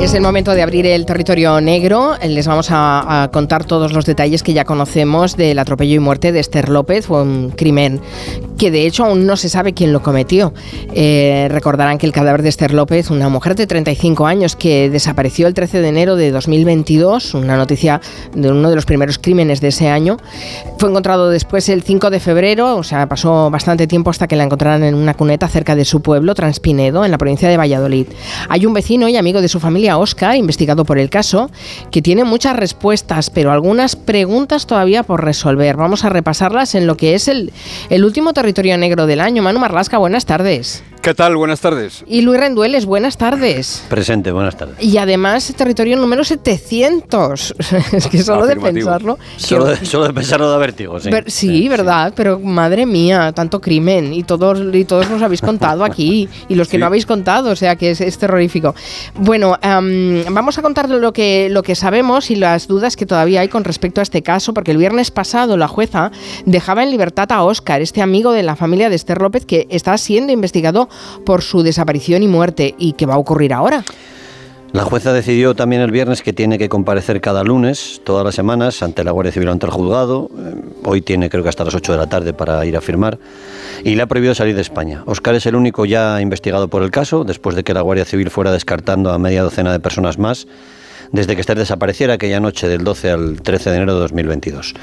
Es el momento de abrir el territorio negro. Les vamos a, contar todos los detalles que ya conocemos del atropello y muerte de Esther López. Fue un crimen que de hecho aún no se sabe quién lo cometió. Eh, recordarán que el cadáver de Esther López, una mujer de 35 años que desapareció el 13 de enero de 2022, una noticia de uno de los primeros crímenes de ese año, fue encontrado después el 5 de febrero, o sea, pasó bastante tiempo hasta que la encontraran en una cuneta cerca de su pueblo, Transpinedo, en la provincia de Valladolid. Hay un vecino y amigo de su familia Oscar, investigado por el caso, que tiene muchas respuestas, pero algunas preguntas todavía por resolver. Vamos a repasarlas en lo que es el, el último territorio negro del año. Manu Marlasca, buenas tardes. ¿Qué tal? Buenas tardes. Y Luis Rendueles, buenas tardes. Presente, buenas tardes. Y además, territorio número 700. es que solo de pensarlo. Solo, de, pensarlo da vértigo, sí. sí, verdad, pero madre mía, tanto crimen. Y todos, y todos nos habéis contado aquí. Y los que no habéis contado, o sea que es, terrorífico. Bueno, vamos a contar lo que, lo que sabemos y las dudas que todavía hay con respecto a este caso, porque el viernes pasado la jueza dejaba en libertad a Óscar, este amigo de la familia de Esther López, que está siendo investigado por su desaparición y muerte. ¿Y qué va a ocurrir ahora? La jueza decidió también el viernes que tiene que comparecer cada lunes, todas las semanas, ante la Guardia Civil ante el juzgado. Eh, hoy tiene creo que hasta las 8 de la tarde para ir a firmar. Y le ha prohibido salir de España. Oscar es el único ya investigado por el caso, después de que la Guardia Civil fuera descartando a media docena de personas más desde que Esther desapareciera aquella noche del 12 al 13 de enero de 2022.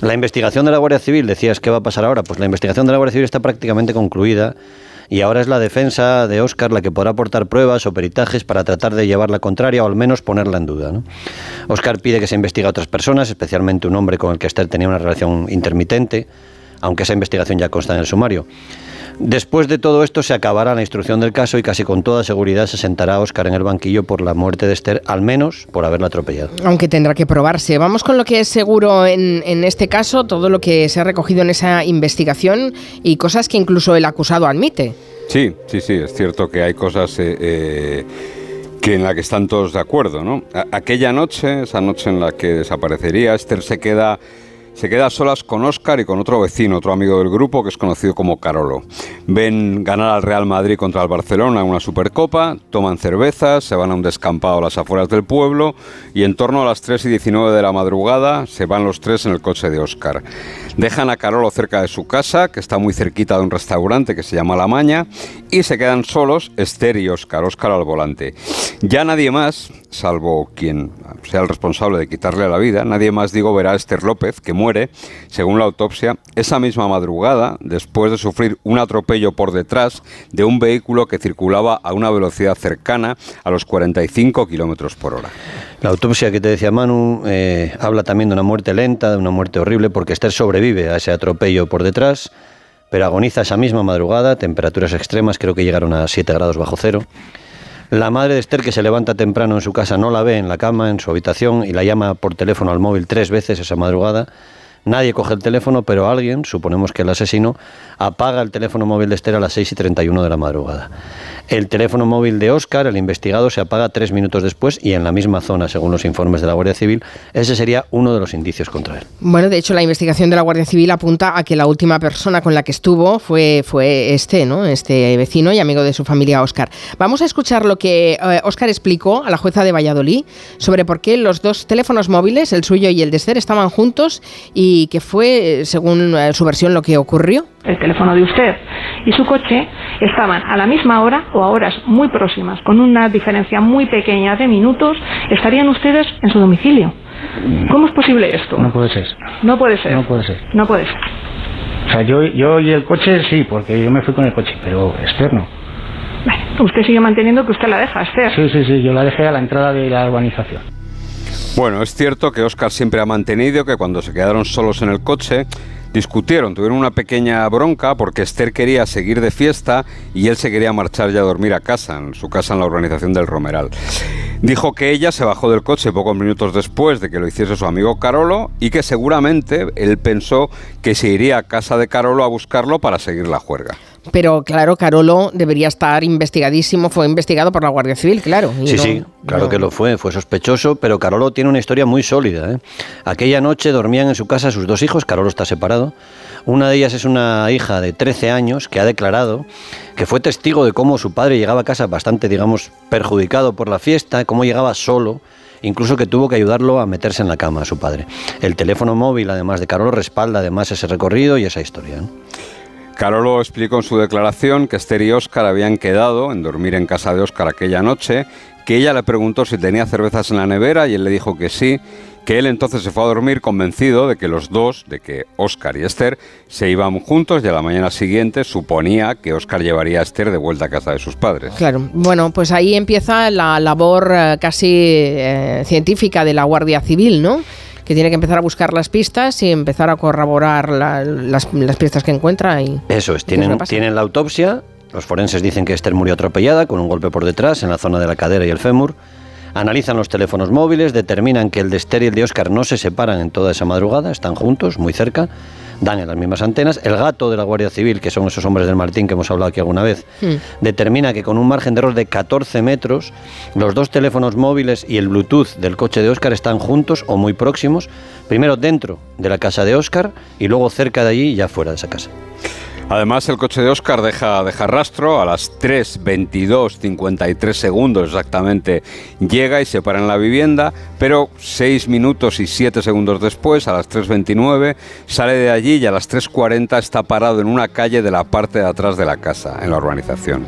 La investigación de la Guardia Civil, decías, ¿qué va a pasar ahora? Pues la investigación de la Guardia Civil está prácticamente concluida y ahora es la defensa de Óscar la que podrá aportar pruebas o peritajes para tratar de llevar la contraria o al menos ponerla en duda. Óscar pide que se investigue a otras personas, especialmente un hombre con el que Esther tenía una relación intermitente, aunque esa investigación ya consta en el sumario. Después de todo esto se acabará la instrucción del caso y casi con toda seguridad se sentará Oscar en el banquillo por la muerte de Esther, al menos por haberla atropellado. Aunque tendrá que probarse. Vamos con lo que es seguro en, este caso, todo lo que se ha recogido en esa investigación y cosas que incluso el acusado admite. Sí, sí, sí, es cierto que hay cosas... Eh, eh, que en la que están todos de acuerdo, ¿no? aquella noche, esa noche en la que desaparecería, Esther se queda se queda a solas con Óscar y con otro vecino, otro amigo del grupo que es conocido como Carolo. Ven ganar al Real Madrid contra el Barcelona en una Supercopa, toman cervezas, se van a un descampado a las afueras del pueblo y en torno a las 3 y 19 de la madrugada se van los tres en el coche de Óscar. Dejan a Carolo cerca de su casa, que está muy cerquita de un restaurante que se llama La Maña, y se quedan solos Esther y Óscar, Óscar al volante. Ya nadie más, salvo quien sea el responsable de quitarle la vida, nadie más, digo, verá a Esther López, que muere, según la autopsia, esa misma madrugada, después de sufrir un atropello por detrás de un vehículo que circulaba a una velocidad cercana a los 45 kilómetros por hora. La autopsia que te decía Manu eh, habla también de una muerte lenta, de una muerte horrible, porque Esther sobrevive a ese atropello por detrás, pero agoniza esa misma madrugada, temperaturas extremas, creo que llegaron a 7 grados bajo cero. La madre de Esther, que se levanta temprano en su casa, no la ve en la cama, en su habitación, y la llama por teléfono al móvil tres veces esa madrugada. Nadie coge el teléfono, pero alguien, suponemos que el asesino, apaga el teléfono móvil de Esther a las 6 y 31 de la madrugada. El teléfono móvil de Oscar, el investigado, se apaga tres minutos después y en la misma zona, según los informes de la Guardia Civil. Ese sería uno de los indicios contra él. Bueno, de hecho, la investigación de la Guardia Civil apunta a que la última persona con la que estuvo fue, fue este, ¿no? Este vecino y amigo de su familia, Oscar. Vamos a escuchar lo que Oscar eh, explicó a la jueza de Valladolid sobre por qué los dos teléfonos móviles, el suyo y el de Esther, estaban juntos y que fue, según eh, su versión, lo que ocurrió el teléfono de usted y su coche estaban a la misma hora o a horas muy próximas, con una diferencia muy pequeña de minutos, estarían ustedes en su domicilio. ¿Cómo es posible esto? No puede ser. No puede ser. No puede ser. No puede ser. O sea, yo, yo y el coche sí, porque yo me fui con el coche, pero externo. usted sigue manteniendo que usted la deja, Esther. Sí, sí, sí, yo la dejé a la entrada de la urbanización. Bueno, es cierto que Oscar siempre ha mantenido que cuando se quedaron solos en el coche, discutieron, tuvieron una pequeña bronca porque Esther quería seguir de fiesta y él se quería marchar ya a dormir a casa, en su casa en la urbanización del Romeral. Dijo que ella se bajó del coche pocos minutos después de que lo hiciese su amigo Carolo y que seguramente él pensó que se iría a casa de Carolo a buscarlo para seguir la juerga. Pero claro, Carolo debería estar investigadísimo, fue investigado por la Guardia Civil, claro. Sí, sí, claro que lo fue, fue sospechoso, pero Carolo tiene una historia muy sólida. ¿eh? Aquella noche dormían en su casa sus dos hijos, Carolo está separado. Una de ellas es una hija de 13 años que ha declarado que fue testigo de cómo su padre llegaba a casa bastante, digamos, perjudicado por la fiesta, cómo llegaba solo, incluso que tuvo que ayudarlo a meterse en la cama a su padre. El teléfono móvil, además de Carolo, respalda además ese recorrido y esa historia. ¿no? Carolo explicó en su declaración que Esther y Óscar habían quedado en dormir en casa de Óscar aquella noche, que ella le preguntó si tenía cervezas en la nevera y él le dijo que sí que él entonces se fue a dormir convencido de que los dos, de que Oscar y Esther, se iban juntos y a la mañana siguiente suponía que Oscar llevaría a Esther de vuelta a casa de sus padres. Claro, bueno, pues ahí empieza la labor eh, casi eh, científica de la Guardia Civil, ¿no? Que tiene que empezar a buscar las pistas y empezar a corroborar la, las, las, pistas que encuentra. Y, Eso es, tienen, tienen la autopsia, los forenses dicen que Esther murió atropellada con un golpe por detrás en la zona de la cadera y el fémur. Analizan los teléfonos móviles, determinan que el de Esther y el de Oscar no se separan en toda esa madrugada, están juntos, muy cerca, dan en las mismas antenas. El gato de la Guardia Civil, que son esos hombres del Martín que hemos hablado aquí alguna vez, hmm. determina que con un margen de error de 14 metros, los dos teléfonos móviles y el Bluetooth del coche de Oscar están juntos o muy próximos, primero dentro de la casa de Oscar y luego cerca de allí y ya fuera de esa casa. Además, el coche de Oscar deja, deja rastro, a las 3.22.53 segundos exactamente llega y se para en la vivienda, pero 6 minutos y 7 segundos después, a las 3.29, sale de allí y a las 3.40 está parado en una calle de la parte de atrás de la casa, en la urbanización.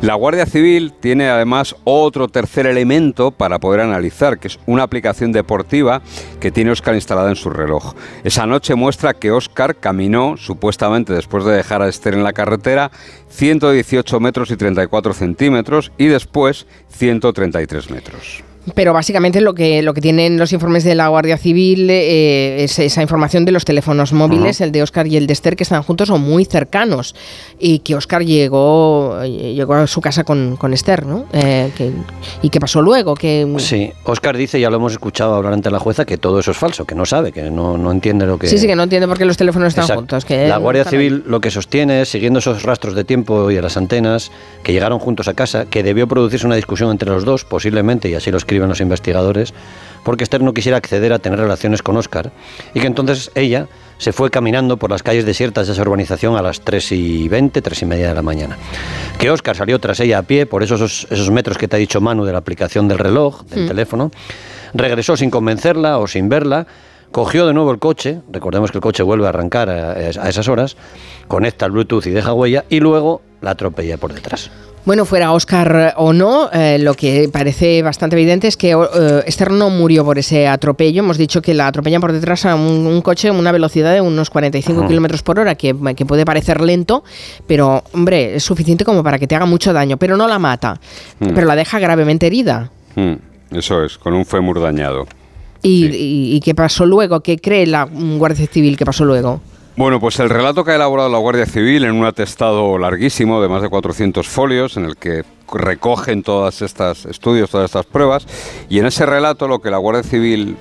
La Guardia Civil tiene además otro tercer elemento para poder analizar, que es una aplicación deportiva que tiene Oscar instalada en su reloj. Esa noche muestra que Oscar caminó, supuestamente después de dejar a Esther en la carretera 118 metros y 34 centímetros y después 133 metros. Pero básicamente lo que, lo que tienen los informes de la Guardia Civil eh, es esa información de los teléfonos móviles, el de Oscar y el de Esther, que están juntos o muy cercanos. Y que Oscar llegó, llegó a su casa con, con Esther, ¿no? Eh, ¿Y qué pasó luego? Que... Sí, Oscar dice, ya lo hemos escuchado hablar ante la jueza, que todo eso es falso, que no sabe, que no, no entiende lo que... Sí, sí, que no entiende por qué los teléfonos están juntos. Que la Guardia Civil lo que sostiene es, siguiendo esos rastros de tiempo y a las antenas, que llegaron juntos a casa, que debió producirse una discusión entre los dos, posiblemente, y así lo escriben los investigadores, porque Esther no quisiera acceder a tener relaciones con Oscar y que entonces ella se fue caminando por las calles desiertas de esa urbanización a las 3 y 20, 3 y media de la mañana. Que Oscar salió tras ella a pie por esos, esos metros que te ha dicho Manu de la aplicación del reloj, del mm. teléfono, regresó sin convencerla o sin verla, cogió de nuevo el coche, recordemos que el coche vuelve a arrancar a, a esas horas, conecta el Bluetooth y deja huella y luego la atropella por detrás. Bueno, fuera Oscar o no, eh, lo que parece bastante evidente es que eh, Esther no murió por ese atropello. Hemos dicho que la atropellan por detrás a un, coche a una velocidad de unos 45 kilómetros por hora, que, puede parecer lento, pero hombre, es suficiente como para que te haga mucho daño. Pero no la mata, mm. pero la deja gravemente herida. Mm, eso es, con un fémur dañado. ¿Y, ¿Y qué pasó luego? ¿Qué cree la Guardia Civil que pasó luego? Bueno, pues el relato que ha elaborado la Guardia Civil en un atestado larguísimo de más de 400 folios en el que recogen todas estas estudios, todas estas pruebas y en ese relato lo que la Guardia Civil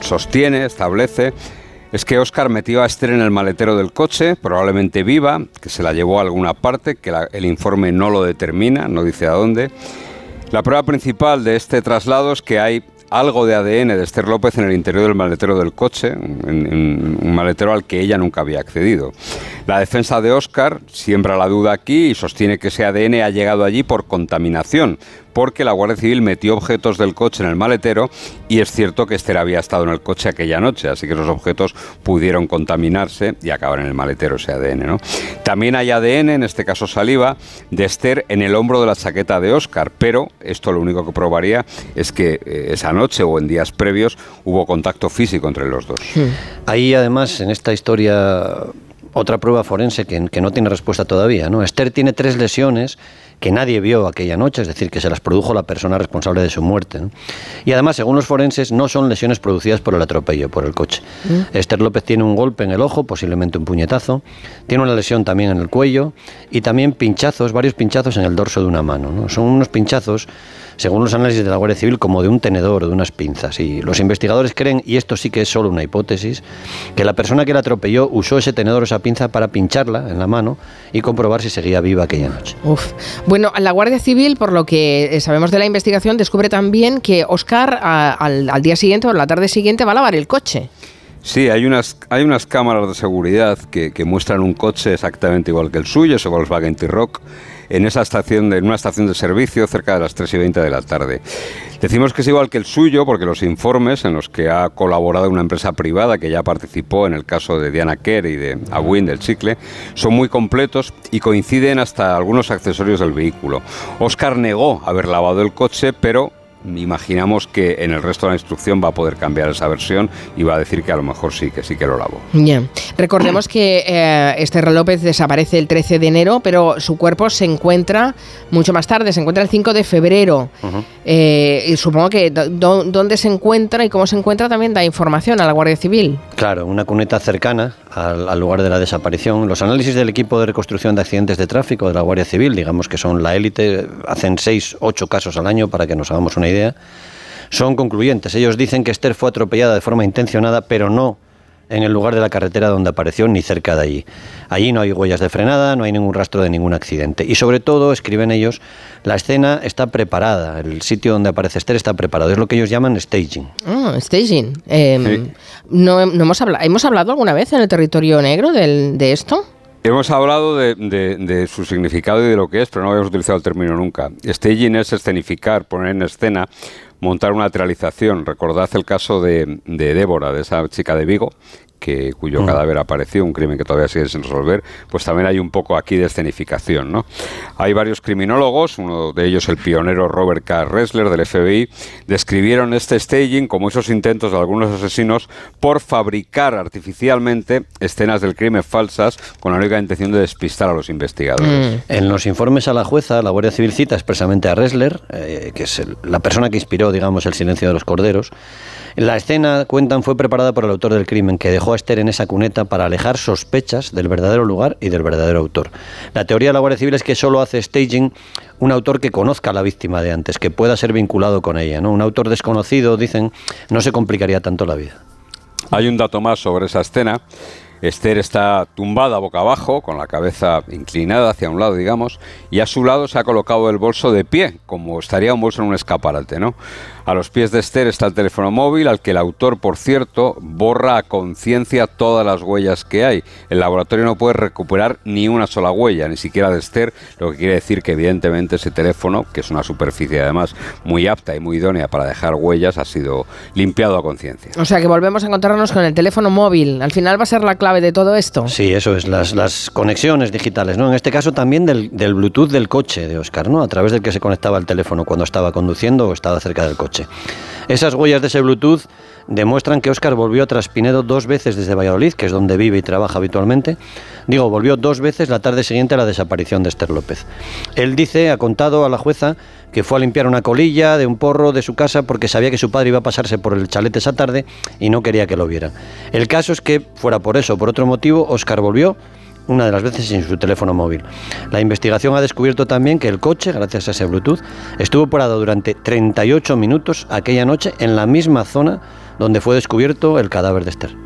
sostiene, establece es que Oscar metió a Esther en el maletero del coche, probablemente viva, que se la llevó a alguna parte, que el informe no lo determina, no dice a dónde. La prueba principal de este traslado es que hay algo de ADN de Esther López en el interior del maletero del coche, en, un maletero al que ella nunca había accedido. La defensa de Oscar siembra la duda aquí y sostiene que ese ADN ha llegado allí por contaminación, porque la Guardia Civil metió objetos del coche en el maletero y es cierto que Esther había estado en el coche aquella noche, así que esos objetos pudieron contaminarse y acabar en el maletero ese ADN. También hay ADN, en este caso saliva, de Esther en el hombro de la chaqueta de Oscar, pero esto lo único que probaría es que eh, esa noche o en días previos hubo contacto físico entre los dos. Ahí además en esta historia otra prueba forense que, que no tiene respuesta todavía. ¿no? Esther tiene tres lesiones que nadie vio aquella noche, es decir, que se las produjo la persona responsable de su muerte. Y además, según los forenses, no son lesiones producidas por el atropello, por el coche. Mm. Esther López tiene un golpe en el ojo, posiblemente un puñetazo, tiene una lesión también en el cuello y también pinchazos, varios pinchazos en el dorso de una mano. Son unos pinchazos según los análisis de la Guardia Civil, como de un tenedor o de unas pinzas. Y los investigadores creen, y esto sí que es solo una hipótesis, que la persona que la atropelló usó ese tenedor o esa pinza para pincharla en la mano y comprobar si seguía viva aquella noche. Uf. Bueno, la Guardia Civil, por lo que sabemos de la investigación, descubre también que Oscar al, día siguiente o la tarde siguiente va a lavar el coche. Sí, hay unas, hay unas cámaras de seguridad que, que muestran un coche exactamente igual que el suyo, ese Volkswagen T-Rock, en esa estación en una estación de servicio cerca de las 3 y 20 de la tarde. Decimos que es igual que el suyo porque los informes en los que ha colaborado una empresa privada que ya participó en el caso de Diana Kerr y de Awin del Chicle son muy completos y coinciden hasta algunos accesorios del vehículo. Oscar negó haber lavado el coche, pero imaginamos que en el resto de la instrucción va a poder cambiar esa versión y va a decir que a lo mejor sí, que sí que lo lavó. Bien. Recordemos que eh, Esther López desaparece el 13 de enero, pero su cuerpo se encuentra mucho más tarde, se encuentra el 5 de febrero. Eh, y supongo que dónde se encuentra y cómo se encuentra también da información a la Guardia Civil. Claro, una cuneta cercana al, al lugar de la desaparición. Los análisis del equipo de reconstrucción de accidentes de tráfico de la Guardia Civil, digamos que son la élite, hacen seis, ocho casos al año para que nos hagamos una idea, son concluyentes. Ellos dicen que Esther fue atropellada de forma intencionada, pero no en el lugar de la carretera donde apareció ni cerca de allí. Allí no hay huellas de frenada, no hay ningún rastro de ningún accidente. Y sobre todo, escriben ellos, la escena está preparada, el sitio donde aparece Esther está preparado. Es lo que ellos llaman staging. Ah, staging. Eh, Sí. no, no hemos, hablado, ¿Hemos hablado alguna vez en el territorio negro del- de esto? Hemos hablado de, de- de su significado y de lo que es, pero no habíamos utilizado el término nunca. Staging es escenificar, poner en escena, montar una teatralización. Recordad el caso de, de Débora, de esa chica de Vigo, que, cuyo cadáver apareció, un crimen que todavía sigue sin resolver, pues también hay un poco aquí de escenificación. ¿no? Hay varios criminólogos, uno de ellos el pionero Robert K. Ressler del FBI, describieron este staging como esos intentos de algunos asesinos por fabricar artificialmente escenas del crimen falsas con la única intención de despistar a los investigadores. En los informes a la jueza, la Guardia Civil cita expresamente a Ressler, eh, que es el- la persona que inspiró, digamos, el silencio de los corderos. La escena, cuentan, fue preparada por el autor del crimen, que dejó a Esther en esa cuneta para alejar sospechas del verdadero lugar y del verdadero autor. La teoría de la Guardia Civil es que solo hace staging un autor que conozca a la víctima de antes, que pueda ser vinculado con ella. ¿no? Un autor desconocido, dicen, no se complicaría tanto la vida. Hay un dato más sobre esa escena. Esther está tumbada boca abajo, con la cabeza inclinada hacia un lado, digamos, y a su lado se ha colocado el bolso de pie, como estaría un bolso en un escaparate, ¿no? A los pies de Esther está el teléfono móvil, al que el autor, por cierto, borra a conciencia todas las huellas que hay. El laboratorio no puede recuperar ni una sola huella, ni siquiera de Esther, lo que quiere decir que evidentemente ese teléfono, que es una superficie además muy apta y muy idónea para dejar huellas, ha sido limpiado a conciencia. O sea que volvemos a encontrarnos con el teléfono móvil. Al final va a ser la clave de todo esto. Sí, eso es, las, las conexiones digitales, ¿no? En este caso también del, del Bluetooth del coche de Oscar, ¿no? A través del que se conectaba el teléfono cuando estaba conduciendo o estaba cerca del coche. Esas huellas de ese Bluetooth demuestran que Oscar volvió a Traspinedo dos veces desde Valladolid, que es donde vive y trabaja habitualmente. Digo, volvió dos veces la tarde siguiente a la desaparición de Esther López. Él dice, ha contado a la jueza, que fue a limpiar una colilla de un porro de su casa porque sabía que su padre iba a pasarse por el chalet esa tarde y no quería que lo vieran. El caso es que, fuera por eso o por otro motivo, Oscar volvió una de las veces sin su teléfono móvil. La investigación ha descubierto también que el coche, gracias a ese Bluetooth, estuvo parado durante 38 minutos aquella noche en la misma zona donde fue descubierto el cadáver de Esther.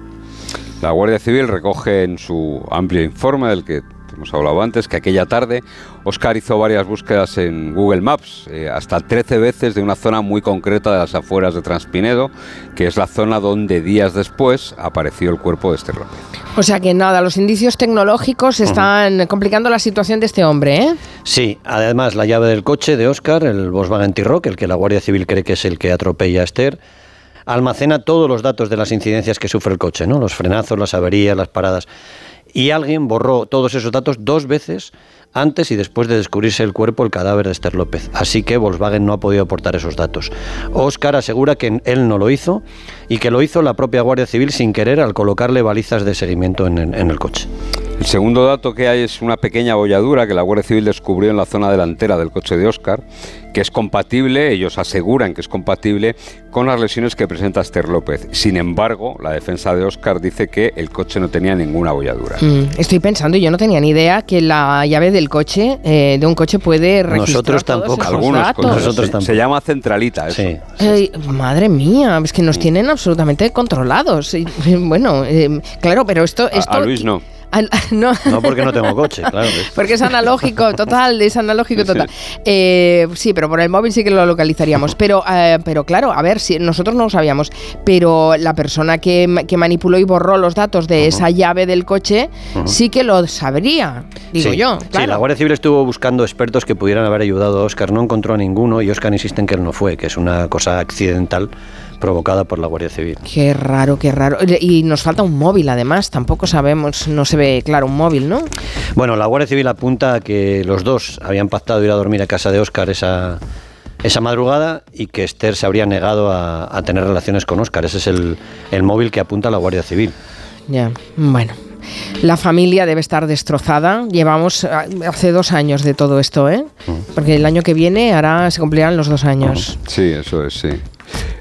La Guardia Civil recoge en su amplio informe del que hemos hablado antes que aquella tarde Oscar hizo varias búsquedas en Google Maps, eh, hasta 13 veces de una zona muy concreta de las afueras de Transpinedo, que es la zona donde días después apareció el cuerpo de Esther López. O sea que nada, los indicios tecnológicos están complicando la situación de este hombre, ¿eh? Sí, además la llave del coche de Oscar, el Volkswagen T-Rock, el que la Guardia Civil cree que es el que atropella a Esther, almacena todos los datos de las incidencias que sufre el coche, ¿no? Los frenazos, las averías, las paradas. Y alguien borró todos esos datos dos veces antes y después de descubrirse el cuerpo, el cadáver de Esther López. Así que Volkswagen no ha podido aportar esos datos. Oscar asegura que él no lo hizo y que lo hizo la propia Guardia Civil sin querer al colocarle balizas de seguimiento en, en- en el coche. El segundo dato que hay es una pequeña bolladura que la Guardia Civil descubrió en la zona delantera del coche de Oscar, que es compatible, ellos aseguran que es compatible con las lesiones que presenta Esther López. Sin embargo, la defensa de Oscar dice que el coche no tenía ninguna bolladura. Mm, estoy pensando, yo no tenía ni idea que la llave del coche, eh, de un coche, puede registrar Nosotros todos tampoco. esos Algunos datos. Nosotros se, tampoco. se llama centralita. eso. Sí. Madre mía, es que nos tienen absolutamente controlados. Y, Bueno, eh, claro, pero esto, A- esto a Luis no. No. No porque no tengo coche, claro. ¿ves? Porque es analógico, total, es analógico total. Eh, sí, pero por el móvil sí que lo localizaríamos. Pero, eh, pero claro, a ver, si nosotros no lo sabíamos, pero la persona que, que manipuló y borró los datos de esa llave del coche sí que lo sabría, digo Sí, yo. Sí, la Guardia Civil estuvo buscando expertos que pudieran haber ayudado a Oscar, no encontró a ninguno y Oscar insiste en que él no fue, que es una cosa accidental provocada por la Guardia Civil. Qué raro, qué raro. Y nos falta un móvil, además. Tampoco sabemos, no se ve claro un móvil, ¿no? Bueno, la Guardia Civil apunta a que los dos habían pactado ir a dormir a casa de Oscar esa, esa madrugada y que Esther se habría negado a, a tener relaciones con Oscar. Ese es el, el móvil que apunta la Guardia Civil. Ya, bueno. La familia debe estar destrozada. Llevamos ah, hace dos años de todo esto, ¿eh? Porque el año que viene hará, se cumplirán los dos años. Sí, eso es, sí.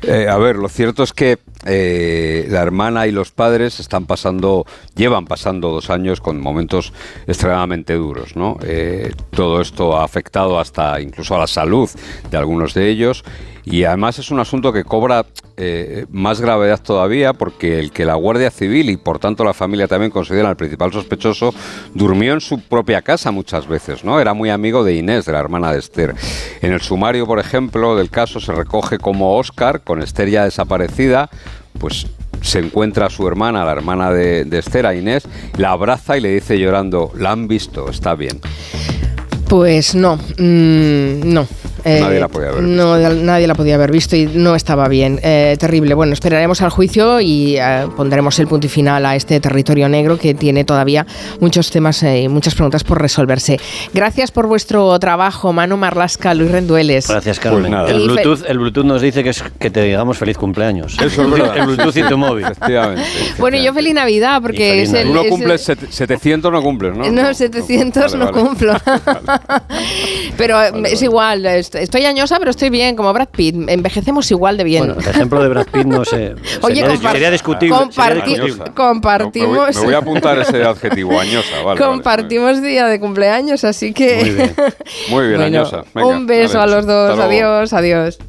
Eh, a ver, lo cierto es que eh, la hermana y los padres están pasando, llevan pasando dos años con momentos extremadamente duros. Eh, todo esto ha afectado hasta incluso a la salud de algunos de ellos y además es un asunto que cobra eh, más gravedad todavía porque el que la Guardia Civil y por tanto la familia también consideran al principal sospechoso durmió en su propia casa muchas veces, ¿no? Era muy amigo de Inés, de la hermana de Esther. En el sumario, por ejemplo, del caso se recoge como Oscar, con Esther ya desaparecida, pues se encuentra a su hermana, la hermana de, de Inés, la abraza y le dice llorando, la han visto, está bien. Pues no, mm, no. Nadie la podía haber No, nadie la podía haber visto y no estaba bien. Eh, terrible. Bueno, esperaremos al juicio y eh, pondremos el punto y final a este territorio negro que tiene todavía muchos temas y muchas preguntas por resolverse. Gracias por vuestro trabajo, Manu Marlasca, Luis Rendueles. Gracias, Carmen. Pues nada. el, Bluetooth, el Bluetooth nos dice que, es, que te digamos feliz cumpleaños. Eso es verdad. El Bluetooth y tu móvil. Efectivamente. Bueno, y yo feliz Navidad porque es feliz el... Tú no es el- cumples set- 700, no cumples, ¿no? No, 700 no Vale, vale. cumplo. pero eh, Vale, es vale. igual, est- estoy añosa, pero estoy bien, como Brad Pitt. Envejecemos igual de bien. Bueno, el ejemplo de Brad Pitt no sé. Oye, sería, compar- sería discutible. sería comparti- discutible. Añosa. compartimos- Me voy, me voy a apuntar ese adjetivo, añosa. Vale, vale. Compartimos día de cumpleaños, así que... Muy bien. Muy bien, Bueno, añosa. Venga, un beso vale. a los dos. Adiós, adiós.